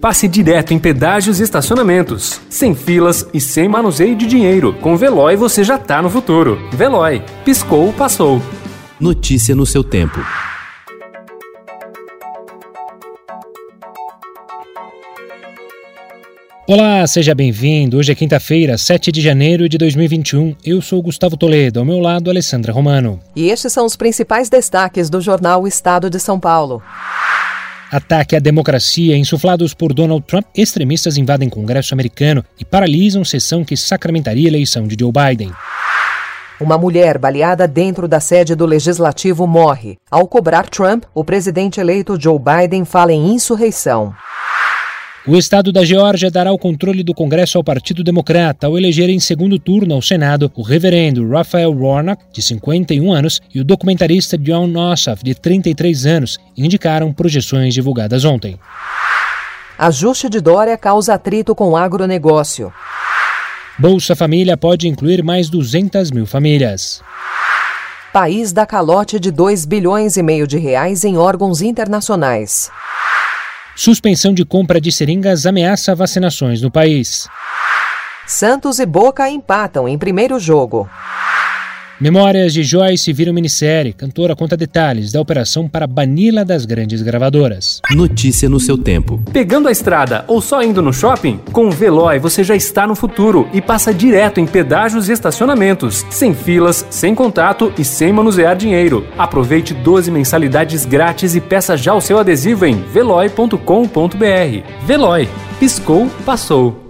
passe direto em pedágios e estacionamentos, sem filas e sem manuseio de dinheiro. Com Veloy você já tá no futuro. Veloy, piscou, passou. Notícia no seu tempo. Olá, seja bem-vindo. Hoje é quinta-feira, 7 de janeiro de 2021. Eu sou Gustavo Toledo, ao meu lado, Alessandra Romano. E estes são os principais destaques do jornal Estado de São Paulo. Ataque à democracia insuflados por Donald Trump, extremistas invadem Congresso americano e paralisam sessão que sacramentaria a eleição de Joe Biden. Uma mulher baleada dentro da sede do legislativo morre. Ao cobrar Trump, o presidente eleito Joe Biden fala em insurreição. O estado da Geórgia dará o controle do Congresso ao Partido Democrata ao eleger em segundo turno ao Senado o reverendo Raphael Warnock, de 51 anos, e o documentarista John Ossoff, de 33 anos, indicaram projeções divulgadas ontem. Ajuste de Dória causa atrito com o agronegócio. Bolsa Família pode incluir mais 200 mil famílias. País dá calote de 2 bilhões e meio de reais em órgãos internacionais. Suspensão de compra de seringas ameaça vacinações no país. Santos e Boca empatam em primeiro jogo. Memórias de Joyce viram minissérie. Cantora conta detalhes da operação para banila das grandes gravadoras. Notícia no seu tempo. Pegando a estrada ou só indo no shopping? Com o Veloy você já está no futuro e passa direto em pedágios e estacionamentos, sem filas, sem contato e sem manusear dinheiro. Aproveite 12 mensalidades grátis e peça já o seu adesivo em veloy.com.br. Veloy. Piscou, passou.